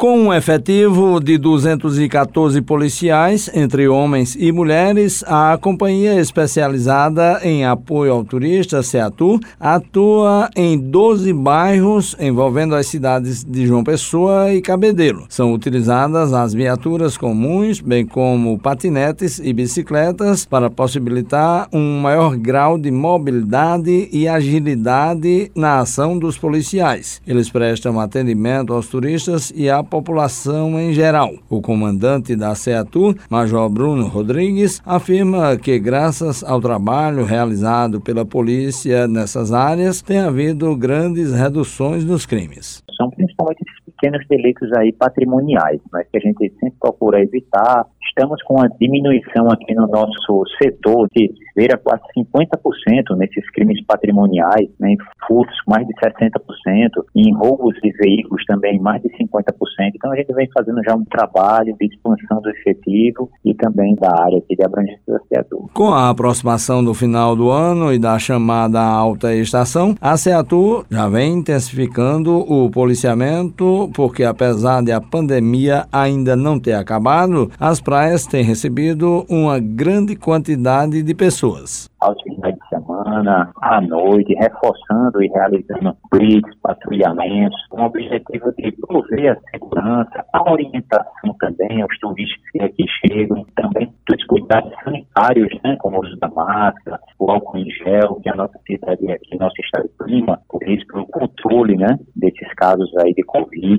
Com um efetivo de 214 policiais, entre homens e mulheres, a Companhia Especializada em Apoio ao Turista, CEATUR, atua em 12 bairros envolvendo as cidades de João Pessoa e Cabedelo. São utilizadas as viaturas comuns, bem como patinetes e bicicletas, para possibilitar um maior grau de mobilidade e agilidade na ação dos policiais. Eles prestam atendimento aos turistas e à população em geral. O comandante da CEATUR, Major Bruno Rodrigues, afirma que, graças ao trabalho realizado pela polícia nessas áreas, tem havido grandes reduções nos crimes. São principalmente pequenos delitos aí patrimoniais, mas que a gente sempre procura evitar. Estamos com uma diminuição aqui no nosso setor de ver a quase 50% nesses crimes patrimoniais, né, em furtos mais de 60%, em roubos de veículos também mais de 50%. Então a gente vem fazendo já um trabalho de expansão do efetivo e também da área aqui de abrangência do SEATUR. Com a aproximação do final do ano e da chamada alta estação, a SEATUR já vem intensificando o policiamento porque apesar de a pandemia ainda não ter acabado, as praias têm recebido uma grande quantidade de pessoas. Aos finais de semana, à noite, reforçando e realizando blitz, patrulhamentos, com o objetivo de prover a segurança, a orientação também aos turistas que aqui chegam, também dos cuidados sanitários, né, como o uso da máscara, o álcool em gel, que a nossa cidade aqui, nosso estado prima, por isso, pelo controle, né, desses casos aí de Covid,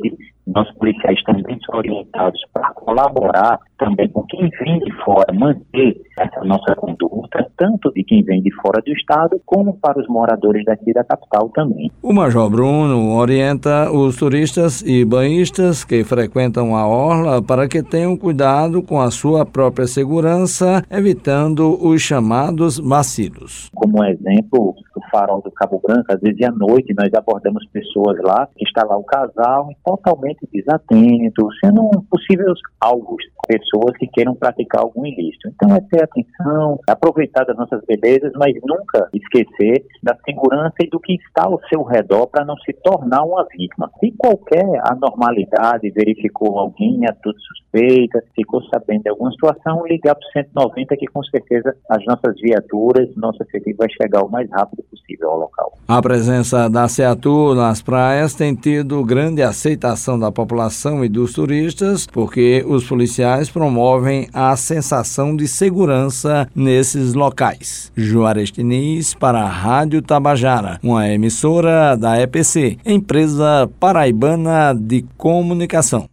nossos policiais também são orientados para colaborar também com quem vem de fora, manter essa nossa conduta, tanto de quem vem de fora do estado, como para os moradores daqui da capital também. O Major Bruno orienta os turistas e banhistas que frequentam a orla para que tenham cuidado com a sua própria segurança, evitando os chamados vacilos. Como exemplo, farol do Cabo Branco, às vezes à noite nós abordamos pessoas lá, que está lá o casal totalmente desatento, sendo possíveis alvos, pessoas que queiram praticar algum ilícito. Então é ter atenção, aproveitar das nossas belezas, mas nunca esquecer da segurança e do que está ao seu redor para não se tornar uma vítima. Se qualquer anormalidade verificou alguém, atitude suspeita, ficou sabendo de alguma situação, ligar para o 190 que com certeza as nossas viaturas, nosso efetivo vai chegar o mais rápido ao local. A presença da Seatu nas praias tem tido grande aceitação da população e dos turistas, porque os policiais promovem a sensação de segurança nesses locais. Juarez Diniz para a Rádio Tabajara, uma emissora da EPC, empresa paraibana de comunicação.